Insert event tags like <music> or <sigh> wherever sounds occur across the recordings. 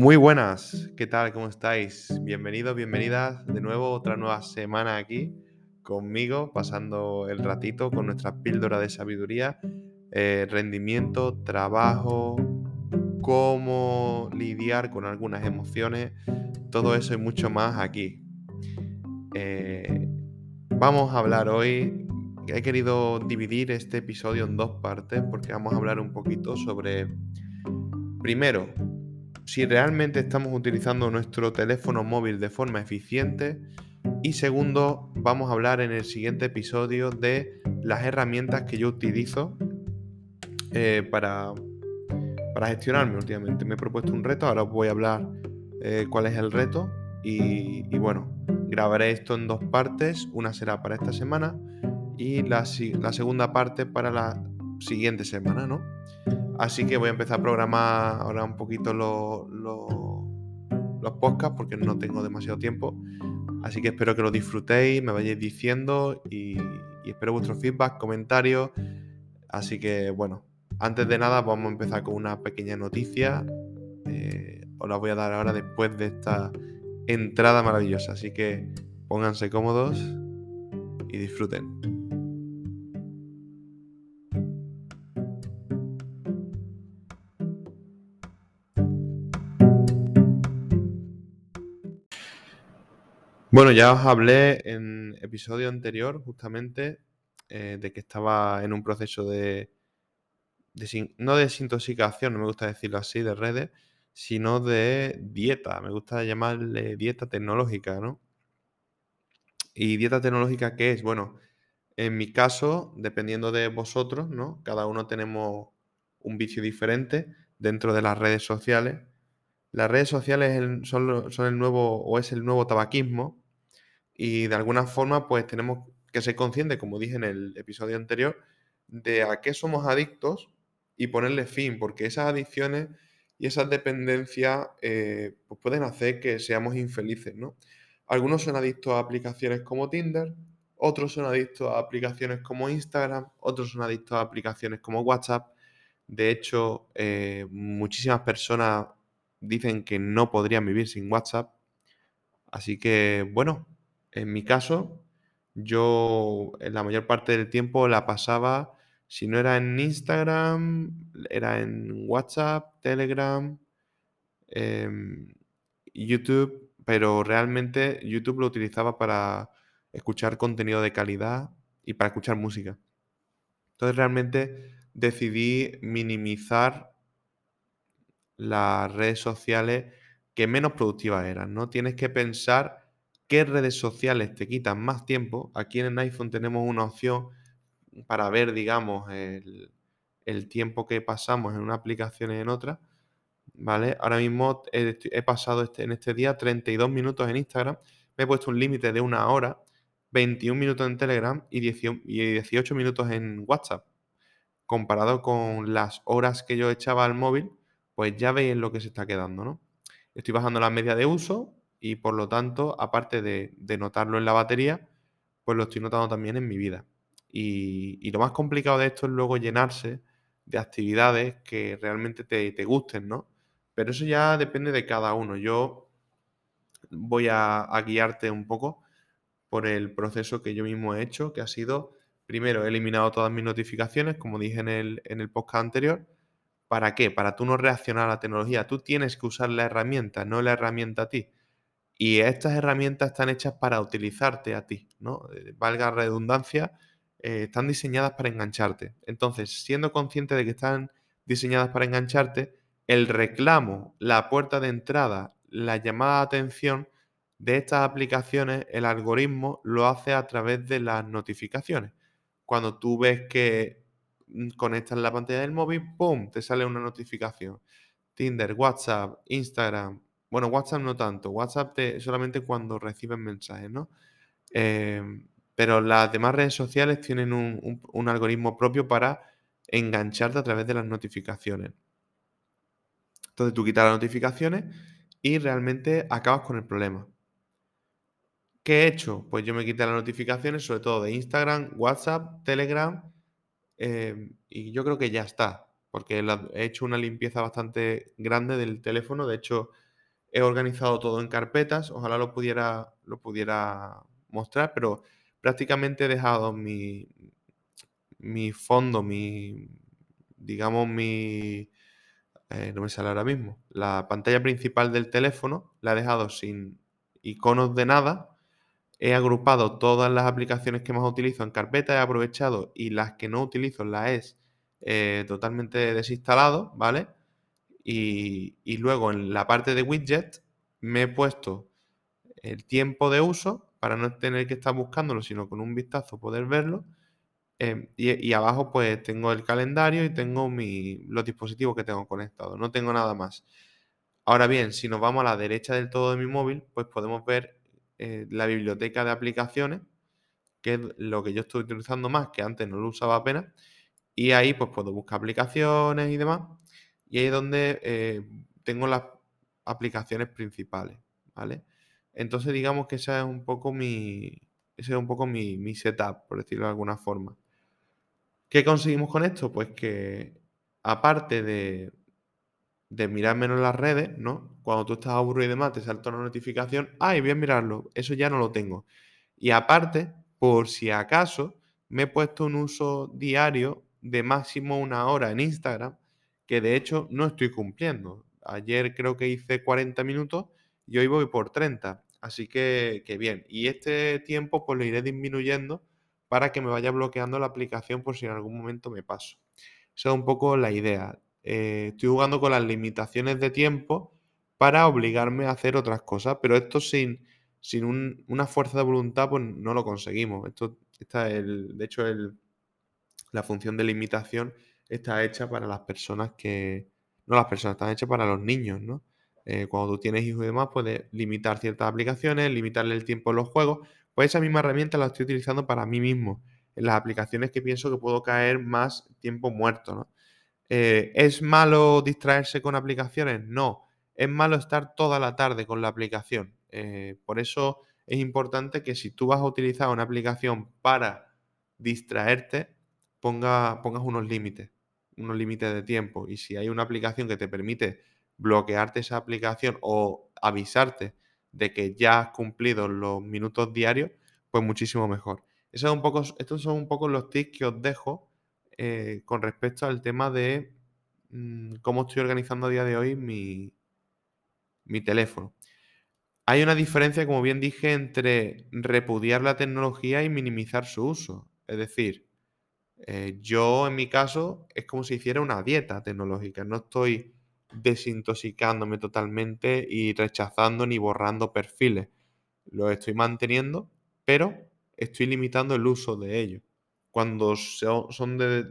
Muy buenas, ¿qué tal? ¿Cómo estáis? Bienvenidos, bienvenidas de nuevo, otra nueva semana aquí conmigo, pasando el ratito con nuestra píldora de sabiduría, eh, rendimiento, trabajo, cómo lidiar con algunas emociones, todo eso y mucho más aquí. Eh, vamos a hablar hoy, he querido dividir este episodio en dos partes porque vamos a hablar un poquito sobre, primero, si realmente estamos utilizando nuestro teléfono móvil de forma eficiente. Y segundo, vamos a hablar en el siguiente episodio de las herramientas que yo utilizo eh, para, para gestionarme últimamente. Me he propuesto un reto, ahora os voy a hablar eh, cuál es el reto. Y, bueno, grabaré esto en dos partes. Una será para esta semana y la, la segunda parte para la siguiente semana, ¿no? Así que voy a empezar a programar ahora un poquito los, los, podcasts porque no tengo demasiado tiempo. Así que espero que lo disfrutéis, me vayáis diciendo y, espero vuestro feedback, comentarios. Así que bueno, antes de nada vamos a empezar con una pequeña noticia. Eh, os la voy a dar ahora después de esta entrada maravillosa. Así que pónganse cómodos y disfruten. Bueno, ya os hablé en episodio anterior justamente eh, de que estaba en un proceso de, no de desintoxicación, no me gusta decirlo así, de redes, sino de dieta. Me gusta llamarle dieta tecnológica, ¿no? ¿Y dieta tecnológica qué es? Bueno, en mi caso, dependiendo de vosotros, ¿no? Cada uno tenemos un vicio diferente dentro de las redes sociales. Las redes sociales son, el nuevo o es el nuevo tabaquismo y de alguna forma, pues tenemos que ser conscientes, como dije en el episodio anterior, de a qué somos adictos y ponerle fin, porque esas adicciones y esas dependencias eh, pues pueden hacer que seamos infelices, ¿no? Algunos son adictos a aplicaciones como Tinder, otros son adictos a aplicaciones como Instagram, otros son adictos a aplicaciones como WhatsApp. De hecho, eh, muchísimas personas dicen que no podrían vivir sin WhatsApp. Así que, bueno, en mi caso, yo en la mayor parte del tiempo la pasaba, si no era en Instagram, era en WhatsApp, Telegram, em, YouTube, pero realmente YouTube lo utilizaba para escuchar contenido de calidad y para escuchar música. Entonces realmente decidí minimizar las redes sociales que menos productivas eran, ¿no? Tienes que pensar qué redes sociales te quitan más tiempo. Aquí en el iPhone tenemos una opción para ver, digamos, el, tiempo que pasamos en una aplicación y en otra. ¿Vale? Ahora mismo he, pasado este, en este día 32 minutos en Instagram. Me he puesto un límite de una hora, 21 minutos en Telegram y 18 minutos en WhatsApp. Comparado con las horas que yo echaba al móvil, pues ya veis lo que se está quedando, ¿no? Estoy bajando la media de uso, y por lo tanto, aparte de, notarlo en la batería, pues lo estoy notando también en mi vida. Y, lo más complicado de esto es luego llenarse de actividades que realmente te, gusten, ¿no? Pero eso ya depende de cada uno. Yo voy a, guiarte un poco por el proceso que yo mismo he hecho, que ha sido, primero, he eliminado todas mis notificaciones, como dije en el, en el podcast anterior. ¿Para qué? Para tú no reaccionar a la tecnología. Tú tienes que usar la herramienta, no la herramienta a ti. Y estas herramientas están hechas para utilizarte a ti, ¿no? Eh, valga redundancia, eh, están diseñadas para engancharte. Entonces, siendo consciente de que están diseñadas para engancharte, el reclamo, la puerta de entrada, la llamada de atención de estas aplicaciones, el algoritmo lo hace a través de las notificaciones. Cuando tú ves que conectas la pantalla del móvil, ¡pum! te sale una notificación. Tinder, WhatsApp, Instagram, bueno, WhatsApp no tanto. WhatsApp te, solamente cuando reciben mensajes, ¿no? Em, pero las demás redes sociales tienen un, algoritmo propio para engancharte a través de las notificaciones. Entonces tú quitas las notificaciones y realmente acabas con el problema. ¿Qué he hecho? Pues yo me quité las notificaciones, sobre todo de Instagram, WhatsApp, Telegram, em, y yo creo que ya está, porque he hecho una limpieza bastante grande del teléfono. De hecho, he organizado todo en carpetas, ojalá lo pudiera, lo pudiera mostrar, pero prácticamente he dejado mi, mi fondo, mi, digamos, mi, eh, no me sale ahora mismo, la pantalla principal del teléfono, la he dejado sin iconos de nada, he agrupado todas las aplicaciones que más utilizo en carpetas, he aprovechado y las que no utilizo las he eh, totalmente desinstalado, ¿vale? Y, y, luego en la parte de widget me he puesto el tiempo de uso para no tener que estar buscándolo, sino con un vistazo poder verlo. Em, y, abajo pues tengo el calendario y tengo mi, los dispositivos que tengo conectados. No tengo nada más. Ahora bien, si nos vamos a la derecha del todo de mi móvil, pues podemos ver eh, la biblioteca de aplicaciones, que es lo que yo estoy utilizando más, que antes no lo usaba apenas. Y ahí pues puedo buscar aplicaciones y demás. Y ahí es donde eh, tengo las aplicaciones principales, ¿vale? Entonces digamos que esa es un poco mi, ese es un poco mi, mi setup, por decirlo de alguna forma. ¿Qué conseguimos con esto? Pues que aparte de, de mirar menos las redes, ¿no? Cuando tú estás aburrido y demás, te salta una notificación, ay, voy a mirarlo, eso ya no lo tengo. Y aparte, por si acaso, me he puesto un uso diario de máximo una hora en Instagram, que de hecho no estoy cumpliendo. Ayer creo que hice 40 minutos y hoy voy por 30. Así que, que bien. Y este tiempo pues lo iré disminuyendo para que me vaya bloqueando la aplicación por si en algún momento me paso. Esa es un poco la idea. Eh, estoy jugando con las limitaciones de tiempo para obligarme a hacer otras cosas, pero esto sin, sin una fuerza de voluntad pues no lo conseguimos. Esto está el, de hecho el, la función de limitación está hecha para las personas que, no las personas, están hechas para los niños, ¿no? Eh, cuando tú tienes hijos y demás, puedes limitar ciertas aplicaciones, limitarle el tiempo en los juegos, pues esa misma herramienta la estoy utilizando para mí mismo, en las aplicaciones que pienso que puedo caer más tiempo muerto, ¿no? Eh, ¿Es malo distraerse con aplicaciones? No. Es malo estar toda la tarde con la aplicación. Eh, por eso es importante que si tú vas a utilizar una aplicación para distraerte, ponga, pongas unos límites, unos límites de tiempo. Y si hay una aplicación que te permite bloquearte esa aplicación o avisarte de que ya has cumplido los minutos diarios, pues muchísimo mejor. Un poco, estos son un poco los tips que os dejo eh, con respecto al tema de mm, cómo estoy organizando a día de hoy mi, mi teléfono. Hay una diferencia, como bien dije, entre repudiar la tecnología y minimizar su uso. Es decir, eh, yo en mi caso es como si hiciera una dieta tecnológica. No estoy desintoxicándome totalmente y rechazando ni borrando perfiles. Lo estoy manteniendo, pero estoy limitando el uso de ellos. Cuando son de,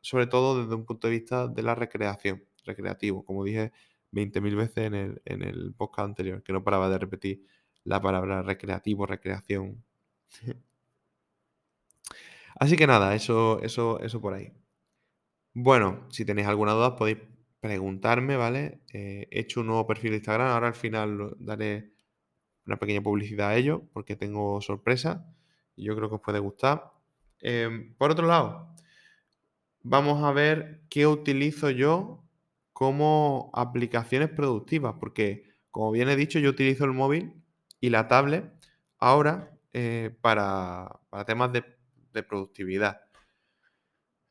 sobre todo desde un punto de vista de la recreación, recreativo, como dije 20.000 veces en el, en el podcast anterior, que no paraba de repetir la palabra recreativo, recreación. <laughs> Así que nada, eso, eso, eso por ahí. Bueno, si tenéis alguna duda podéis preguntarme, ¿vale? Eh, he hecho un nuevo perfil de Instagram, ahora al final daré una pequeña publicidad a ello porque tengo sorpresa y yo creo que os puede gustar. Em, por otro lado, vamos a ver qué utilizo yo como aplicaciones productivas, porque como bien he dicho, yo utilizo el móvil y la tablet ahora eh, para, temas de, productividad.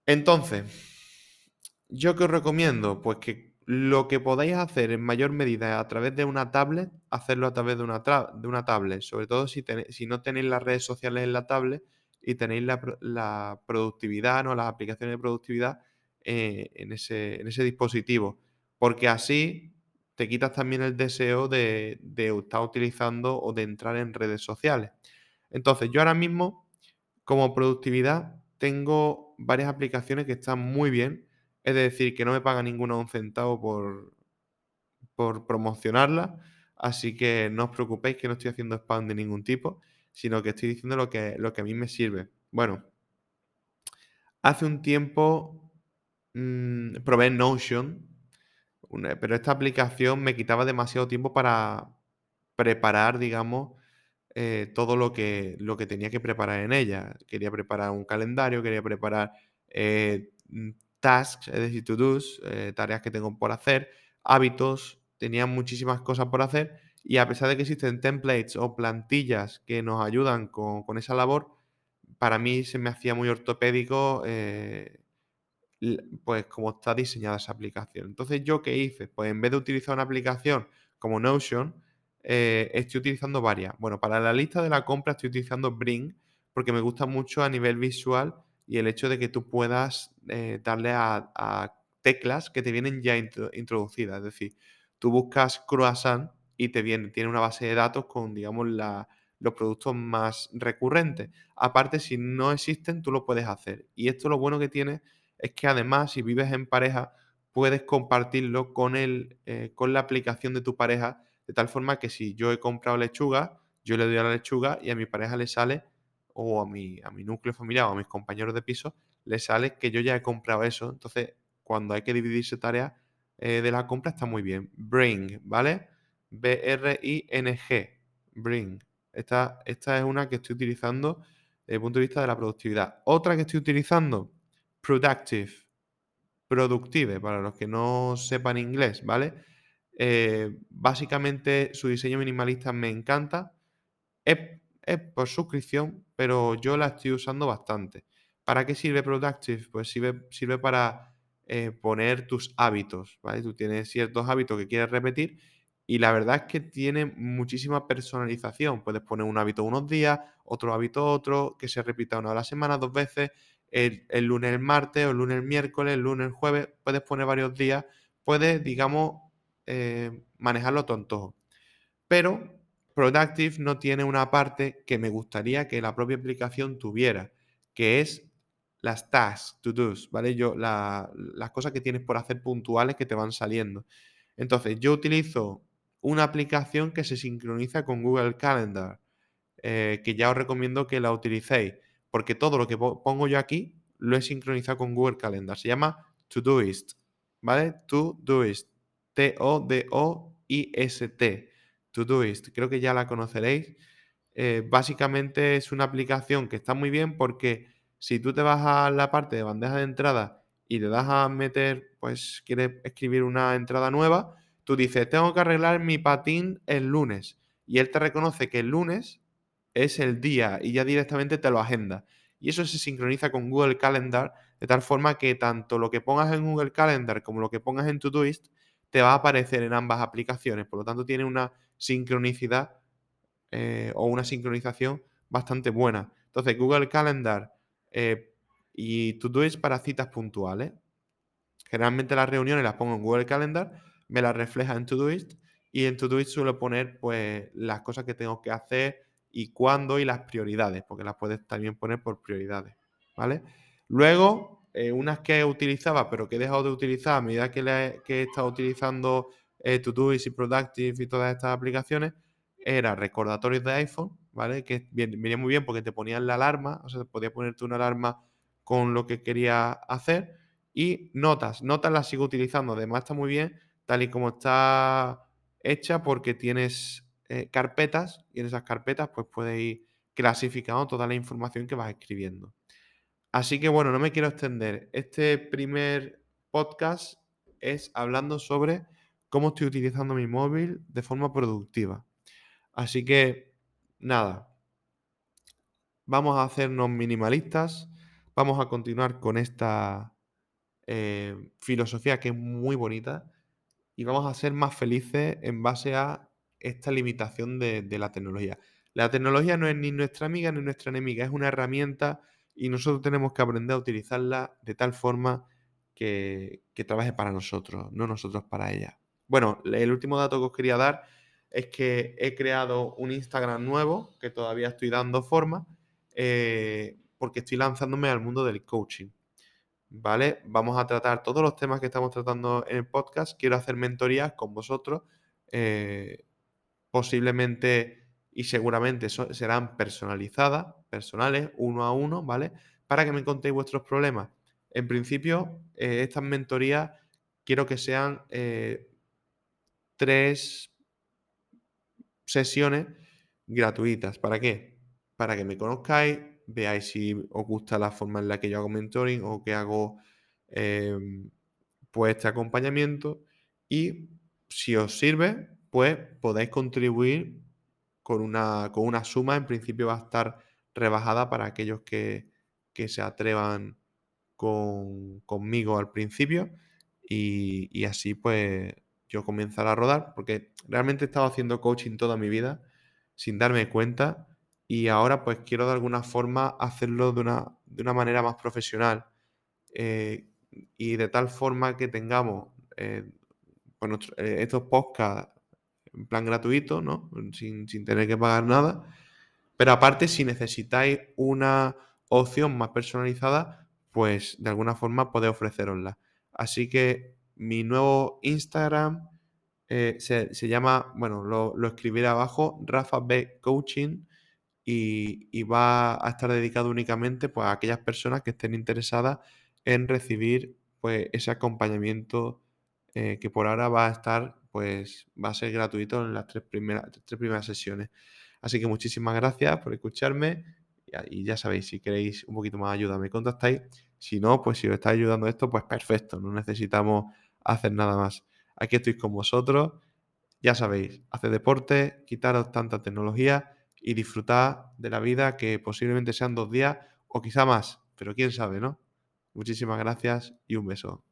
Entonces, ¿Yo qué os recomiendo? Pues que lo que podáis hacer en mayor medida a través de una tablet, hacerlo a través de una, de una tablet. Sobre todo si, si, no tenéis las redes sociales en la tablet y tenéis la, productividad, ¿no? las aplicaciones de productividad eh, en, ese, en, ese, dispositivo. Porque así te quitas también el deseo de, de estar utilizando o de entrar en redes sociales. Entonces, yo ahora mismo, como productividad, tengo varias aplicaciones que están muy bien es decir, que no me paga ninguno un centavo por, por promocionarla. Así que no os preocupéis que no estoy haciendo spam de ningún tipo, sino que estoy diciendo lo que, lo que a mí me sirve. Bueno, hace un tiempo mmm, probé Notion, pero esta aplicación me quitaba demasiado tiempo para preparar, digamos, eh, todo lo que, lo que tenía que preparar en ella. Quería preparar un calendario, quería preparar eh, tasks, es decir, to-dos, eh, tareas que tengo por hacer, hábitos, tenía muchísimas cosas por hacer y a pesar de que existen templates o plantillas que nos ayudan con, esa labor, para mí se me hacía muy ortopédico pues como está diseñada esa aplicación. Entonces, ¿yo qué hice? Pues en vez de utilizar una aplicación como Notion, eh, estoy utilizando varias. Bueno, para la lista de la compra estoy utilizando Bring porque me gusta mucho a nivel visual y el hecho de que tú puedas eh, darle a, teclas que te vienen ya introducidas. Es decir, tú buscas croissant y te viene, tiene una base de datos con, digamos, los productos más recurrentes. Aparte, si no existen, tú lo puedes hacer. Y esto lo bueno que tiene es que además, si vives en pareja, puedes compartirlo con, el, eh, con la aplicación de tu pareja, de tal forma que si yo he comprado lechuga, yo le doy a la lechuga y a mi pareja le sale, o a mi, a mi núcleo familiar o a mis compañeros de piso, le sale que yo ya he comprado eso. Entonces, cuando hay que dividirse tareas eh, de la compra, está muy bien. Bring, ¿vale? B-R-I-N-G. Bring. Esta, esta es una que estoy utilizando desde el punto de vista de la productividad. Otra que estoy utilizando, Productive. Productive, para los que no sepan inglés, ¿vale? Eh, básicamente su diseño minimalista me encanta. Es, por suscripción, pero yo la estoy usando bastante. ¿Para qué sirve Productive? Pues sirve, para eh, poner tus hábitos, ¿vale? Tú tienes ciertos hábitos que quieres repetir y la verdad es que tiene muchísima personalización. Puedes poner un hábito unos días, otro hábito otro, que se repita una a la semana, dos veces, el, lunes el martes, o el lunes miércoles, el lunes jueves, puedes poner varios días, puedes, digamos, eh, manejarlo tonto. Pero Productive no tiene una parte que me gustaría que la propia aplicación tuviera, que es las tasks, to dos, ¿vale? Yo, las cosas que tienes por hacer puntuales que te van saliendo. Entonces, yo utilizo una aplicación que se sincroniza con Google Calendar, eh, que ya os recomiendo que la utilicéis porque todo lo que pongo yo aquí lo he sincronizado con Google Calendar. Se llama Todoist, ¿vale? Todoist. T-O-D-O-I-S-T. Todoist. Creo que ya la conoceréis. Eh, básicamente es una aplicación que está muy bien porque si tú te vas a la parte de bandeja de entrada y le das a meter, pues quieres escribir una entrada nueva, tú dices, tengo que arreglar mi patín el lunes. Y él te reconoce que el lunes es el día y ya directamente te lo agenda. Y eso se sincroniza con Google Calendar de tal forma que tanto lo que pongas en Google Calendar como lo que pongas en Todoist te va a aparecer en ambas aplicaciones. Por lo tanto, tiene una sincronicidad eh, o una sincronización bastante buena. Entonces, Google Calendar eh, y Todoist para citas puntuales. Generalmente las reuniones las pongo en Google Calendar, me las refleja en Todoist y en Todoist suelo poner pues las cosas que tengo que hacer, y cuándo y las prioridades, porque las puedes también poner por prioridades, ¿vale? Luego, eh, unas que utilizaba, pero que he dejado de utilizar a medida que, he estado utilizando eh, Todoist y Productive y todas estas aplicaciones, era recordatorios de iPhone, ¿vale? Que venía muy bien porque te ponían la alarma, o sea, podías ponerte una alarma con lo que quería hacer. Y notas, notas las sigo utilizando, además está muy bien, tal y como está hecha, porque tienes eh, carpetas y en esas carpetas pues puedes ir clasificando toda la información que vas escribiendo. Así que bueno, no me quiero extender. Este primer podcast es hablando sobre cómo estoy utilizando mi móvil de forma productiva. Así que nada, vamos a hacernos minimalistas, vamos a continuar con esta eh, filosofía que es muy bonita y vamos a ser más felices en base a esta limitación de, la tecnología. La tecnología no es ni nuestra amiga ni nuestra enemiga, es una herramienta y nosotros tenemos que aprender a utilizarla de tal forma que, trabaje para nosotros, no nosotros para ella. Bueno, el último dato que os quería dar es que he creado un Instagram nuevo que todavía estoy dando forma eh, porque estoy lanzándome al mundo del coaching. ¿Vale? Vamos a tratar todos los temas que estamos tratando en el podcast. Quiero hacer mentorías con vosotros. Eh, posiblemente y seguramente serán personalizadas, personales, uno a uno, ¿vale? Para que me contéis vuestros problemas. En principio, eh, estas mentorías quiero que sean eh, tres sesiones gratuitas. ¿Para qué? Para que me conozcáis, veáis si os gusta la forma en la que yo hago mentoring o que hago em, pues este acompañamiento y si os sirve, pues podéis contribuir con una, con una suma. En principio va a estar rebajada para aquellos que, se atrevan conmigo al principio. Y, y, así pues yo comenzar a rodar, porque realmente he estado haciendo coaching toda mi vida sin darme cuenta y ahora pues quiero de alguna forma hacerlo de una, de una manera más profesional eh, y de tal forma que tengamos eh, pues, eh, estos podcasts en plan gratuito, ¿no? Sin, sin tener que pagar nada. Pero aparte, si necesitáis una opción más personalizada, pues de alguna forma podéis ofrecerosla. Así que mi nuevo Instagram se, llama, bueno, lo, lo, escribiré abajo, Rafa B Coaching y, va a estar dedicado únicamente pues, a aquellas personas que estén interesadas en recibir pues, ese acompañamiento eh, que por ahora va a estar, pues va a ser gratuito en las tres primeras, tres primeras sesiones. Así que muchísimas gracias por escucharme y, ya sabéis, si queréis un poquito más ayuda me contactáis. Si no, pues si os está ayudando esto, pues perfecto, no necesitamos hacer nada más. Aquí estoy con vosotros, ya sabéis, hacer deporte, quitaros tanta tecnología y disfrutar de la vida que posiblemente sean dos días o quizá más, pero quién sabe, ¿no? Muchísimas gracias y un beso.